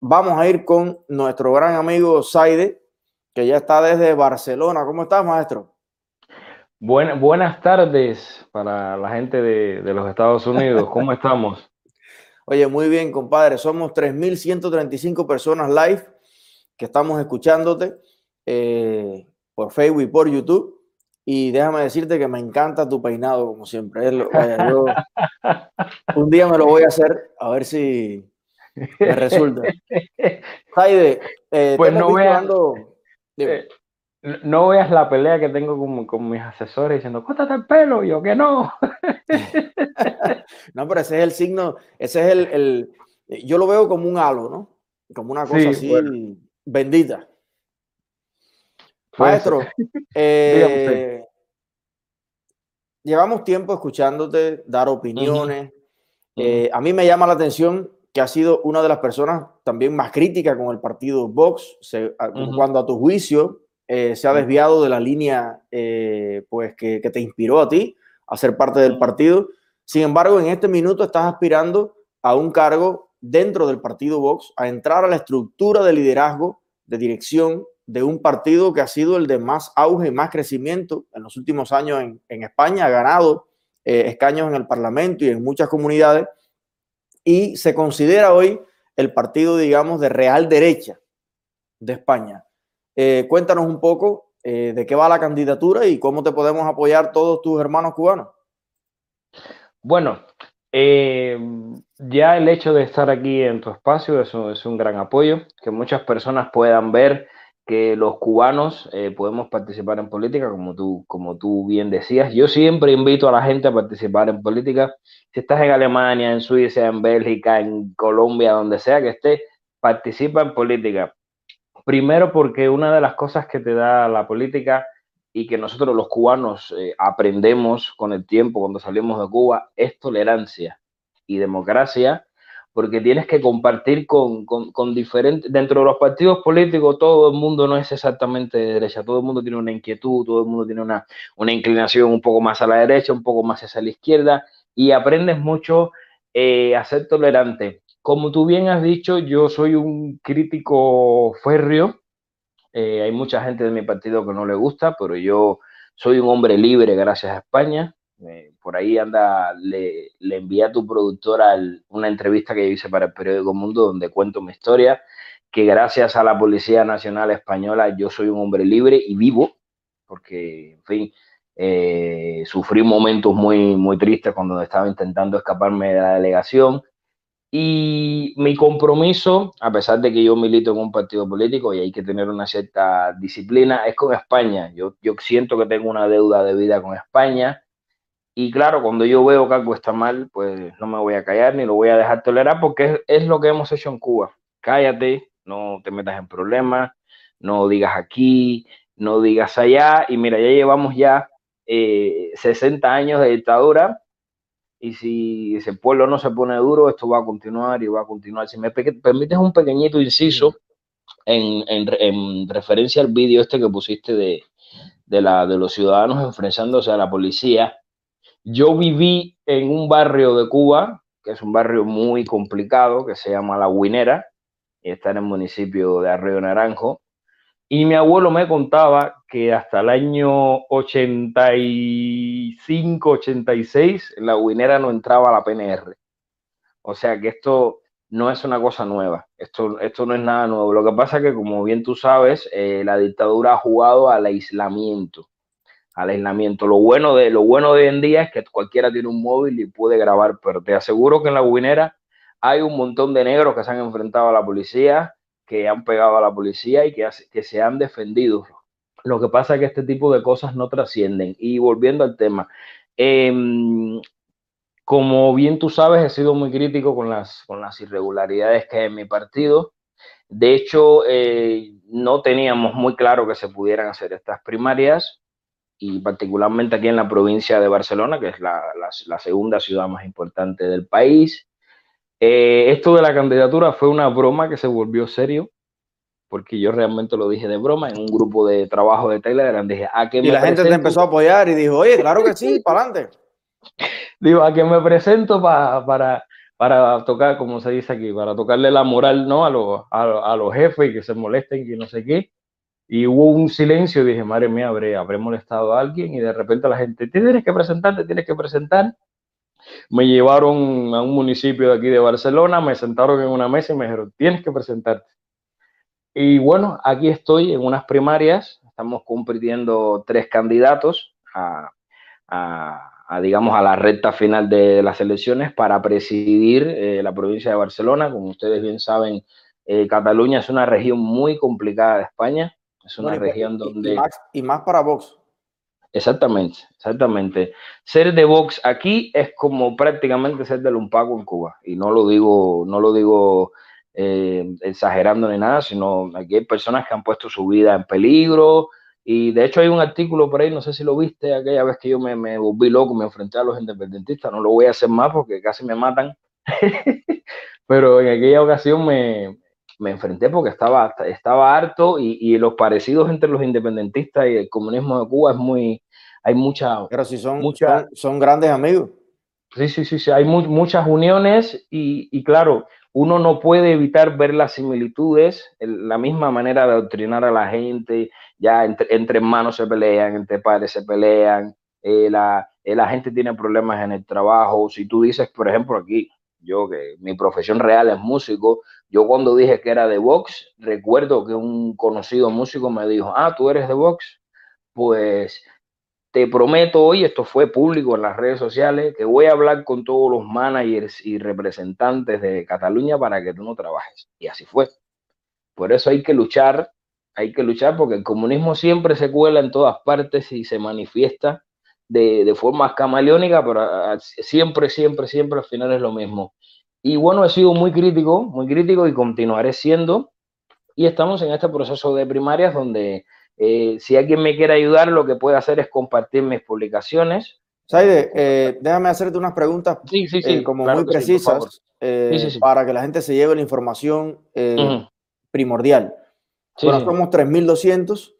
vamos a ir con nuestro gran amigo Saide, que ya está desde Barcelona. ¿Cómo estás, maestro? buenas tardes para la gente de, de los Estados Unidos. ¿Cómo estamos? Oye, muy bien, compadre. Somos 3.135 personas live que estamos escuchándote eh, por Facebook y por YouTube. Y déjame decirte que me encanta tu peinado, como siempre. un día me lo voy a hacer, a ver si me resulta. Jaide, eh, pues no veas, eh, no veas la pelea que tengo con, con mis asesores diciendo, córtate el pelo, yo que no. no, pero ese es el signo, ese es el, yo lo veo como un halo, ¿no? Como una cosa así bendita. Maestro, eh, llevamos tiempo escuchándote dar opiniones. Eh, a mí me llama la atención que has sido una de las personas también más críticas con el partido Vox, cuando a tu juicio eh, se ha desviado de la línea pues que, que, te inspiró a ti a ser parte del partido. Sin embargo, en este minuto estás aspirando a un cargo dentro del partido Vox, a entrar a la estructura de liderazgo, de dirección de un partido que ha sido el de más auge y más crecimiento en los últimos años en, España, ha ganado eh, escaños en el Parlamento y en muchas comunidades, y se considera hoy el partido, digamos, de real derecha de España. Eh, cuéntanos un poco eh, de qué va la candidatura y cómo te podemos apoyar todos tus hermanos cubanos. Bueno, ya el hecho de estar aquí en tu espacio es un gran apoyo, que muchas personas puedan ver que los cubanos eh, podemos participar en política, como tú, como tú bien decías. Yo siempre invito a la gente a participar en política. Si estás en Alemania, en Suiza, en Bélgica, en Colombia, donde sea que estés, participa en política. Primero porque una de las cosas que te da la política y que nosotros los cubanos eh, aprendemos con el tiempo cuando salimos de Cuba es tolerancia y democracia porque tienes que compartir con, con, diferentes, dentro de los partidos políticos todo el mundo no es exactamente de derecha, todo el mundo tiene una inquietud, todo el mundo tiene una, una inclinación un poco más a la derecha, un poco más hacia la izquierda, y aprendes mucho eh, a ser tolerante. Como tú bien has dicho, yo soy un crítico férreo, eh, hay mucha gente de mi partido que no le gusta, pero yo soy un hombre libre gracias a España, eh, por ahí anda, le, le envié a tu productora una entrevista que yo hice para el periódico Mundo donde cuento mi historia, que gracias a la Policía Nacional Española yo soy un hombre libre y vivo, porque, en fin, eh, sufrí momentos muy, muy tristes cuando estaba intentando escaparme de la delegación. Y mi compromiso, a pesar de que yo milito en un partido político y hay que tener una cierta disciplina, es con España. Yo, yo siento que tengo una deuda de vida con España y claro, cuando yo veo que algo está mal, pues no me voy a callar ni lo voy a dejar tolerar porque es, lo que hemos hecho en Cuba. Cállate, no te metas en problemas, no digas aquí, no digas allá. Y mira, ya llevamos ya 60 eh, años de dictadura y si ese pueblo no se pone duro, esto va a continuar y va a continuar. Si me permites un pequeñito inciso en, en, referencia al vídeo este que pusiste de, de, la, de los ciudadanos enfrentándose a la policía, yo viví en un barrio de Cuba, que es un barrio muy complicado, que se llama La Guinera, y está en el municipio de Arroyo Naranjo. Y mi abuelo me contaba que hasta el año 85, 86, en La Guinera no entraba la PNR. O sea que esto no es una cosa nueva, esto, esto no es nada nuevo. Lo que pasa es que, como bien tú sabes, eh, la dictadura ha jugado al aislamiento al aislamiento. Lo bueno, de, lo bueno de hoy en día es que cualquiera tiene un móvil y puede grabar, pero te aseguro que en la guinera hay un montón de negros que se han enfrentado a la policía, que han pegado a la policía y que, se han defendido. Lo que pasa es que este tipo de cosas no trascienden. Y volviendo al tema, em, como bien tú sabes, he sido muy crítico con las, con las irregularidades que hay en mi partido. De hecho, eh, no teníamos muy claro que se pudieran hacer estas primarias y particularmente aquí en la provincia de Barcelona, que es la, la, segunda ciudad más importante del país. Eh, esto de la candidatura fue una broma que se volvió serio, porque yo realmente lo dije de broma en un grupo de trabajo de Telegram. Dije, ¿a qué y la gente te empezó a apoyar y dijo, oye, claro que sí, para adelante. Digo, ¿a qué me presento para, para tocar, como se dice aquí, para tocarle la moral ¿no? a, los, a, los jefes y que se molesten y no sé qué. Y hubo un silencio y dije, madre mía, habré, habré molestado a alguien y de repente la gente, tienes que presentarte, tienes que presentar. Me llevaron a un municipio de aquí de Barcelona, me sentaron en una mesa y me dijeron, tienes que presentarte. Y bueno, aquí estoy en unas primarias, estamos compitiendo tres candidatos a, a, digamos, a la recta final de las elecciones para presidir eh, la provincia de Barcelona. Como ustedes bien saben, eh, Cataluña es una región muy complicada de España. Es una región donde... Y más, para Vox. Exactamente, exactamente. Ser de Vox aquí es como prácticamente ser de Lumpaco en Cuba. Y no lo digo, no lo digo eh, exagerando ni nada, sino aquí hay personas que han puesto su vida en peligro, y de hecho hay un artículo por ahí, no sé si lo viste, aquella vez que yo me, me volví loco, me enfrenté a los independentistas, no lo voy a hacer más porque casi me matan, pero en aquella ocasión me, me enfrenté porque estaba, estaba harto y, y, los parecidos entre los independentistas y el comunismo de Cuba es muy, hay mucha... Pero si son, mucha, son, grandes amigos. Sí, sí, sí, sí, hay muchas uniones y, y claro, uno no puede evitar ver las similitudes, la misma manera de adoctrinar a la gente, ya entre, entre hermanos se pelean, entre padres se pelean, eh, la, eh, la, gente tiene problemas en el trabajo. Si tú dices, por ejemplo, aquí, yo que mi profesión real es músico, yo cuando dije que era de Vox, recuerdo que un conocido músico me dijo, ah, tú eres de Vox, pues te prometo hoy, esto fue público en las redes sociales, que voy a hablar con todos los managers y representantes de Cataluña para que tú no trabajes. Y así fue. Por eso hay que luchar, hay que luchar porque el comunismo siempre se cuela en todas partes y se manifiesta de, de forma camaleónica, pero siempre, siempre, siempre al final es lo mismo. Y bueno, he sido muy crítico, muy crítico y continuaré siendo. Y estamos en este proceso de primarias donde eh, si alguien me quiere ayudar, lo que puede hacer es compartir mis publicaciones. Saide, eh, déjame hacerte unas preguntas eh, como muy precisas para que la gente se lleve la información primordial. Bueno, somos 3.200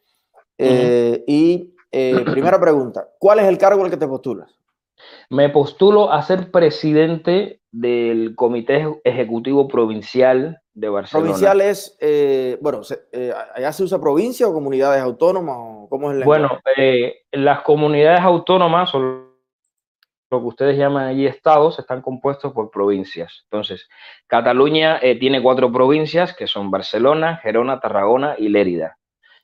y primera pregunta, ¿cuál es el cargo al que te postulas? Me postulo a ser presidente del Comité Ejecutivo Provincial de Barcelona. Provincial es, eh, bueno, eh, ¿allá se usa provincia o comunidades autónomas? O ¿Cómo es el Bueno, eh, las comunidades autónomas o lo que ustedes llaman allí estados están compuestos por provincias. Entonces, Cataluña tiene cuatro provincias que son Barcelona, Gerona, Tarragona y Lérida.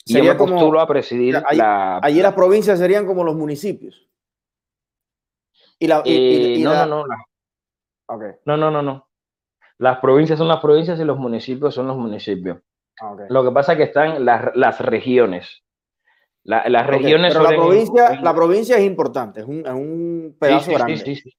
Y yo me postulo a presidir la... Allí las provincias serían como los municipios. Y la, no, no, no, no, no, no, no. Las provincias son las provincias y los municipios son los municipios. Ah, Lo que pasa es que están las, las regiones. las regiones. Pero la provincia, la provincia es importante, es un, es un pedazo grande. Sí,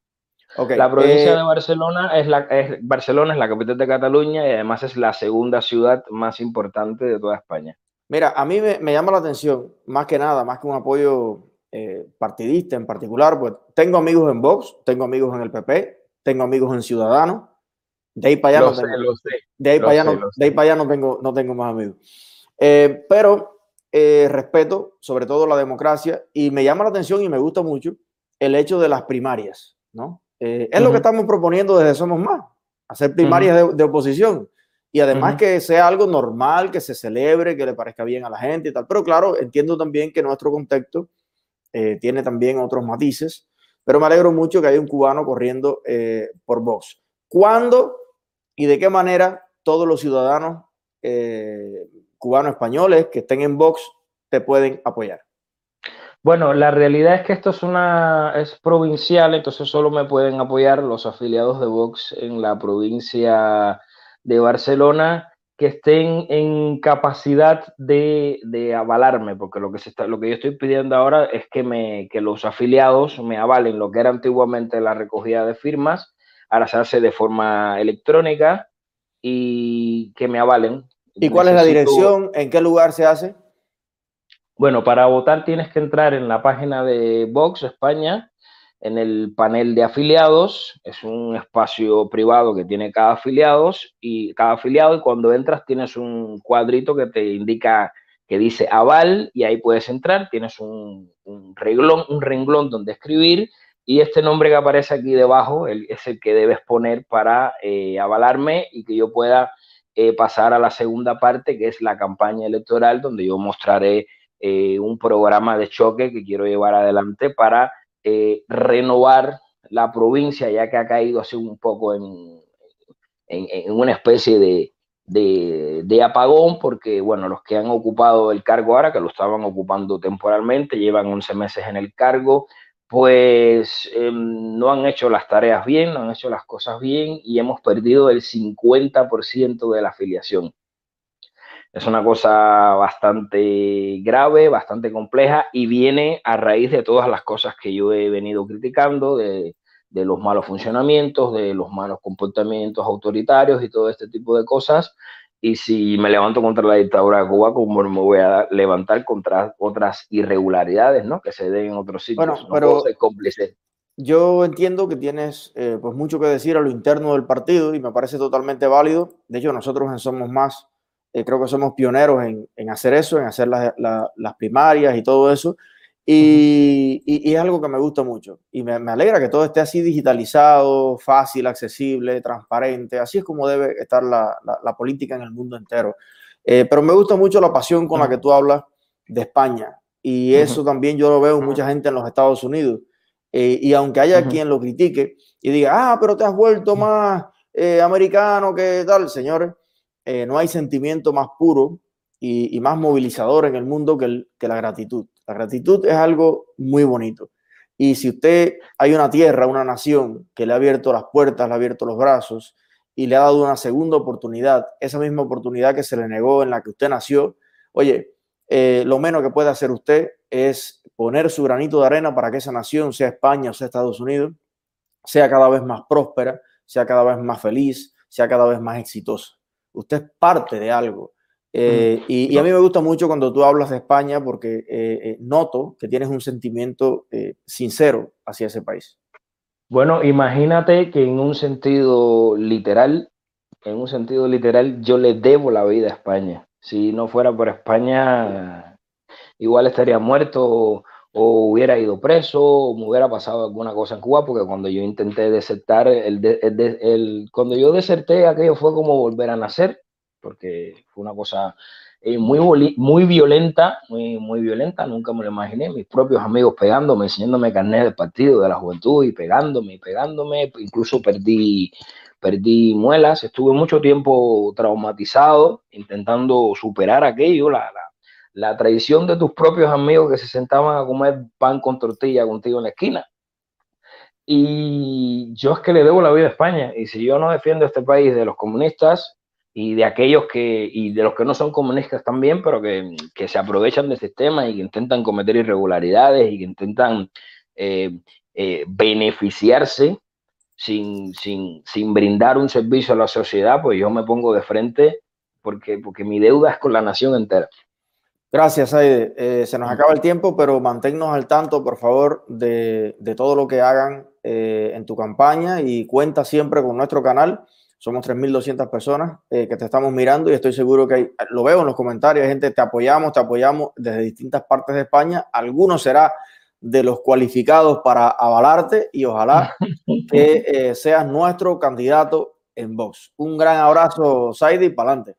la provincia eh, de Barcelona es, la, es, Barcelona es la capital de Cataluña y además es la segunda ciudad más importante de toda España. Mira, a mí me, me llama la atención, más que nada, más que un apoyo eh, partidista en particular, pues tengo amigos en Vox, tengo amigos en el PP, tengo amigos en Ciudadanos, de ahí para allá, no, tengo, de ahí para allá, no, de ahí para allá no, tengo, no tengo más amigos. Eh, pero eh, respeto sobre todo la democracia y me llama la atención y me gusta mucho el hecho de las primarias, ¿no? Es lo que estamos proponiendo desde Somos Más, hacer primarias de, oposición y además que sea algo normal, que se celebre, que le parezca bien a la gente y tal. Pero claro, entiendo también que nuestro contexto tiene también otros matices, pero me alegro mucho que haya un cubano corriendo por Vox. ¿Cuándo y de qué manera todos los ciudadanos eh, cubanos españoles que estén en Vox te pueden apoyar. Bueno, la realidad es que esto es una es provincial, entonces solo me pueden apoyar los afiliados de Vox en la provincia de Barcelona que estén en capacidad de, de, avalarme, porque lo que, se está, lo que yo estoy pidiendo ahora es que, me, que los afiliados me avalen lo que era antiguamente la recogida de firmas ahora se hace de forma electrónica y que me avalen. ¿Y cuál es la dirección? ¿En qué lugar se hace? Bueno, para votar tienes que entrar en la página de Vox España, en el panel de afiliados, es un espacio privado que tiene cada afiliados y cada afiliado y cuando entras tienes un cuadrito que te indica que dice aval y ahí puedes entrar, tienes un, un renglón, un renglón donde escribir y este nombre que aparece aquí debajo es el que debes poner para eh, avalarme y que yo pueda eh, pasar a la segunda parte, que es la campaña electoral, donde yo mostraré eh, un programa de choque que quiero llevar adelante para renovar la provincia, ya que ha caído así un poco en, en, una especie de, de, de, apagón, porque, bueno, los que han ocupado el cargo ahora, que lo estaban ocupando temporalmente, llevan 11 meses en el cargo, pues em, no han hecho las tareas bien, no han hecho las cosas bien y hemos perdido el 50% de la afiliación. Es una cosa bastante grave, bastante compleja y viene a raíz de todas las cosas que yo he venido criticando, de, de los malos funcionamientos, de los malos comportamientos autoritarios y todo este tipo de cosas y si me levanto contra la dictadura de Cuba, como me voy a levantar contra otras irregularidades, ¿no? Que se den en otros sitios. Bueno, pero cómplice. Yo entiendo que tienes eh, pues mucho que decir a lo interno del partido y me parece totalmente válido. De hecho, nosotros en Somos Más eh, creo que somos pioneros en, en hacer eso, en hacer las primarias y todo eso. Y, es algo que me gusta mucho. Y me, alegra que todo esté así digitalizado, fácil, accesible, transparente. Así es como debe estar la, política en el mundo entero. Eh, pero me gusta mucho la pasión con la que tú hablas de España. Y eso también yo lo veo en mucha gente en los Estados Unidos. Eh, y aunque haya quien lo critique y diga, ah, pero te has vuelto más eh, americano que tal, señores, no hay sentimiento más puro y, más movilizador en el mundo que, que la gratitud. La gratitud es algo muy bonito. Y si usted hay una tierra, una nación que le ha abierto las puertas, le ha abierto los brazos y le ha dado una segunda oportunidad, esa misma oportunidad que se le negó en la que usted nació, oye, eh, lo menos que puede hacer usted es poner su granito de arena para que esa nación, sea España o sea Estados Unidos, sea cada vez más próspera, sea cada vez más feliz, sea cada vez más exitosa. Usted es parte de algo eh, y, a mí me gusta mucho cuando tú hablas de España porque eh, eh, noto que tienes un sentimiento sincero hacia ese país. Bueno, imagínate que en un sentido literal, en un sentido literal, yo le debo la vida a España. Si no fuera por España, igual estaría muerto o, hubiera ido preso o me hubiera pasado alguna cosa en Cuba, porque cuando yo intenté desertar, el, el, cuando yo deserté, aquello fue como volver a nacer porque fue una cosa eh, muy, muy violenta, muy, muy violenta, nunca me lo imaginé, mis propios amigos pegándome, enseñándome carnet del partido de la juventud y pegándome y pegándome, incluso perdí, perdí muelas, estuve mucho tiempo traumatizado, intentando superar aquello, la, la, la traición de tus propios amigos que se sentaban a comer pan con tortilla contigo en la esquina. Y yo es que le debo la vida a España. Y si yo no defiendo este país de los comunistas, y de aquellos que, y de los que no son comunistas también, pero que, que se aprovechan del sistema y que intentan cometer irregularidades y que intentan eh, eh, beneficiarse sin, sin, sin, brindar un servicio a la sociedad, pues yo me pongo de frente porque, porque mi deuda es con la nación entera. Gracias, Aide. Eh, se nos acaba el tiempo, pero manténnos al tanto, por favor, de, de todo lo que hagan en tu campaña y cuenta siempre con nuestro canal somos 3.200 personas eh, que te estamos mirando y estoy seguro que hay, lo veo en los comentarios, hay gente, te apoyamos, te apoyamos desde distintas partes de España. Algunos será de los cualificados para avalarte y ojalá que eh, seas nuestro candidato en Vox. Un gran abrazo, Saidi, y para adelante.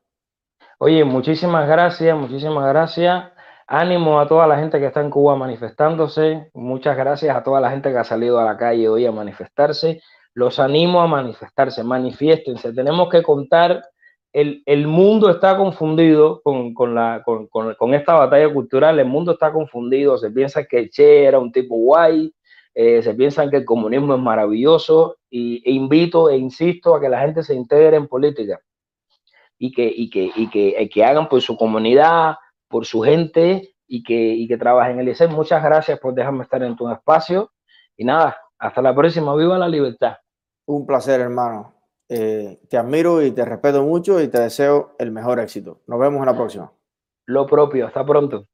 Oye, muchísimas gracias, muchísimas gracias. Ánimo a toda la gente que está en Cuba manifestándose. Muchas gracias a toda la gente que ha salido a la calle hoy a manifestarse los animo a manifestarse, manifiéstense. Tenemos que contar, el, mundo está confundido con, con, la, con, con, esta batalla cultural, el mundo está confundido, se piensa que Che era un tipo guay, eh, se piensa que el comunismo es maravilloso y, e invito e insisto a que la gente se integre en política y que, y que, y que, eh, que hagan por su comunidad, por su gente y que, y que trabajen en el ICE. Muchas gracias por dejarme estar en tu espacio y nada, hasta la próxima. Viva la libertad. Un placer, hermano. Eh, te admiro y te respeto mucho y te deseo el mejor éxito. Nos vemos en la próxima. Lo propio, hasta pronto.